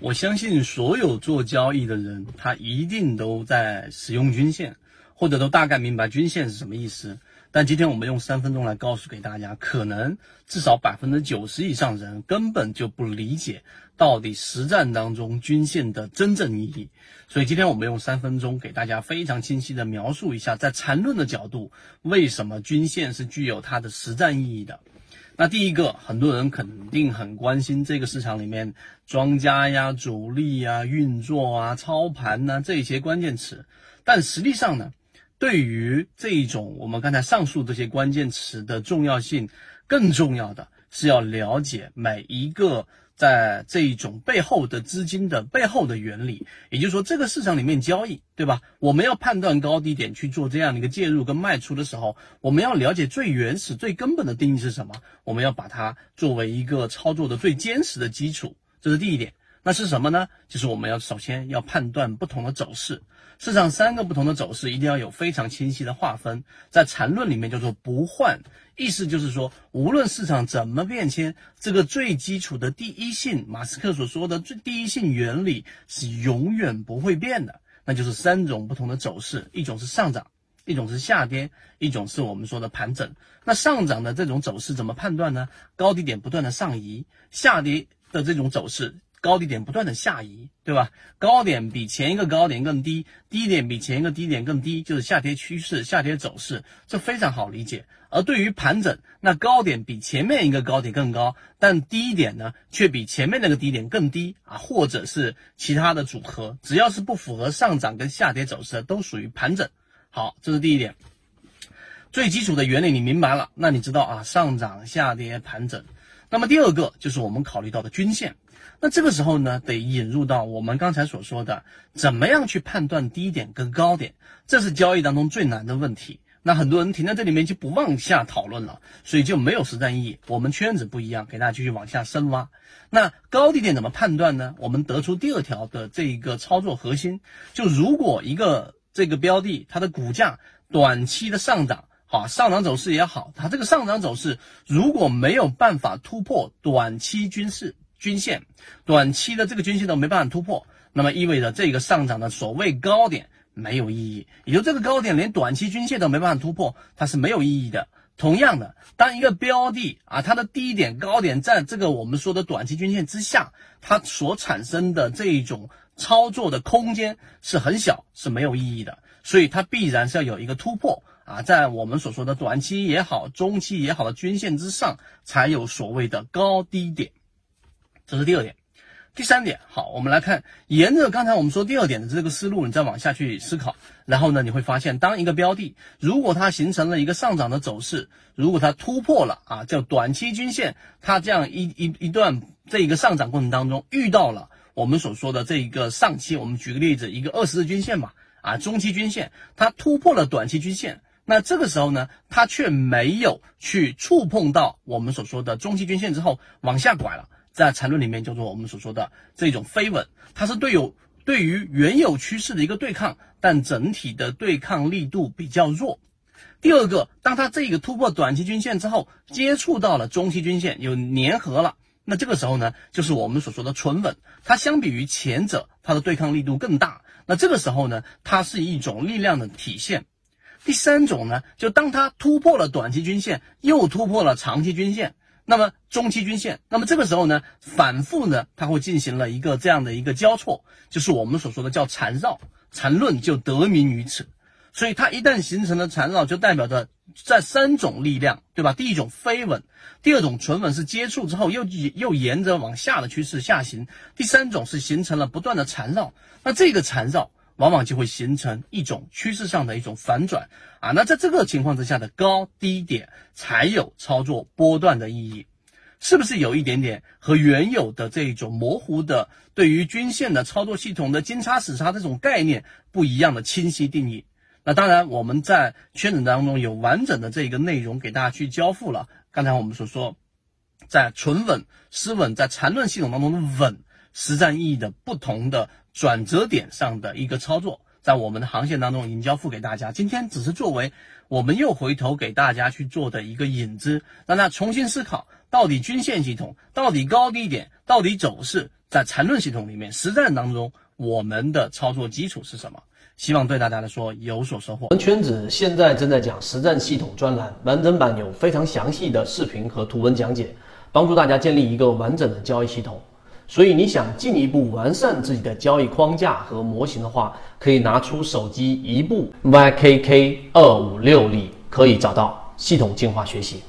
我相信所有做交易的人，他一定都在使用均线，或者都大概明白均线是什么意思。但今天我们用三分钟来告诉给大家，可能至少百分之九十以上人根本就不理解到底实战当中均线的真正意义。所以今天我们用三分钟给大家非常清晰的描述一下，在缠论的角度，为什么均线是具有它的实战意义的。那第一个，很多人肯定很关心这个市场里面庄家呀、主力呀、运作啊、操盘呐这些关键词，但实际上呢，对于这一种我们刚才上述这些关键词的重要性，更重要的是要了解每一个。在这一种背后的资金的背后的原理，也就是说，这个市场里面交易，对吧？我们要判断高低点去做这样的一个介入跟卖出的时候，我们要了解最原始、最根本的定义是什么？我们要把它作为一个操作的最坚实的基础，这是第一点。那是什么呢？就是我们要首先要判断不同的走势，市场三个不同的走势一定要有非常清晰的划分，在缠论里面叫做不换，意思就是说，无论市场怎么变迁，这个最基础的第一性，马斯克所说的最第一性原理是永远不会变的，那就是三种不同的走势，一种是上涨，一种是下跌，一种是我们说的盘整。那上涨的这种走势怎么判断呢？高低点不断的上移，下跌的这种走势。高低点不断的下移，对吧？高点比前一个高点更低，低点比前一个低点更低，就是下跌趋势、下跌走势，这非常好理解。而对于盘整，那高点比前面一个高点更高，但低点呢却比前面那个低点更低啊，或者是其他的组合，只要是不符合上涨跟下跌走势的，都属于盘整。好，这是第一点，最基础的原理你明白了，那你知道啊，上涨、下跌、盘整。那么第二个就是我们考虑到的均线。那这个时候呢，得引入到我们刚才所说的，怎么样去判断低点跟高点，这是交易当中最难的问题。那很多人停在这里面就不往下讨论了，所以就没有实战意义。我们圈子不一样，给大家继续往下深挖。那高低点怎么判断呢？我们得出第二条的这个操作核心，就如果一个这个标的它的股价短期的上涨，好上涨走势也好，它这个上涨走势如果没有办法突破短期均势。均线短期的这个均线都没办法突破，那么意味着这个上涨的所谓高点没有意义，也就这个高点连短期均线都没办法突破，它是没有意义的。同样的，当一个标的啊，它的低点高点在这个我们说的短期均线之下，它所产生的这一种操作的空间是很小，是没有意义的。所以它必然是要有一个突破啊，在我们所说的短期也好、中期也好的均线之上，才有所谓的高低点。这是第二点，第三点，好，我们来看，沿着刚才我们说第二点的这个思路，你再往下去思考，然后呢，你会发现，当一个标的如果它形成了一个上涨的走势，如果它突破了啊，叫短期均线，它这样一一一段这一个上涨过程当中遇到了我们所说的这一个上期，我们举个例子，一个二十日均线吧，啊，中期均线，它突破了短期均线，那这个时候呢，它却没有去触碰到我们所说的中期均线之后往下拐了。在缠论里面叫做我们所说的这种飞稳，它是对有对于原有趋势的一个对抗，但整体的对抗力度比较弱。第二个，当它这个突破短期均线之后，接触到了中期均线有粘合了，那这个时候呢，就是我们所说的纯稳。它相比于前者，它的对抗力度更大。那这个时候呢，它是一种力量的体现。第三种呢，就当它突破了短期均线，又突破了长期均线。那么中期均线，那么这个时候呢，反复呢，它会进行了一个这样的一个交错，就是我们所说的叫缠绕，缠论就得名于此。所以它一旦形成了缠绕，就代表着在三种力量，对吧？第一种飞稳，第二种纯稳是接触之后又又沿着往下的趋势下行，第三种是形成了不断的缠绕。那这个缠绕。往往就会形成一种趋势上的一种反转啊，那在这个情况之下的高低点才有操作波段的意义，是不是有一点点和原有的这种模糊的对于均线的操作系统的金叉死叉这种概念不一样的清晰定义？那当然我们在圈子当中有完整的这个内容给大家去交付了。刚才我们所说，在纯稳、失稳，在缠论系统当中的稳。实战意义的不同的转折点上的一个操作，在我们的航线当中已经交付给大家。今天只是作为我们又回头给大家去做的一个引子，让大家重新思考，到底均线系统，到底高低点，到底走势，在缠论系统里面，实战当中我们的操作基础是什么？希望对大家来说有所收获。我们圈子现在正在讲实战系统专栏，完整版有非常详细的视频和图文讲解，帮助大家建立一个完整的交易系统。所以你想进一步完善自己的交易框架和模型的话，可以拿出手机一部 YKK 二五六里，可以找到系统进化学习。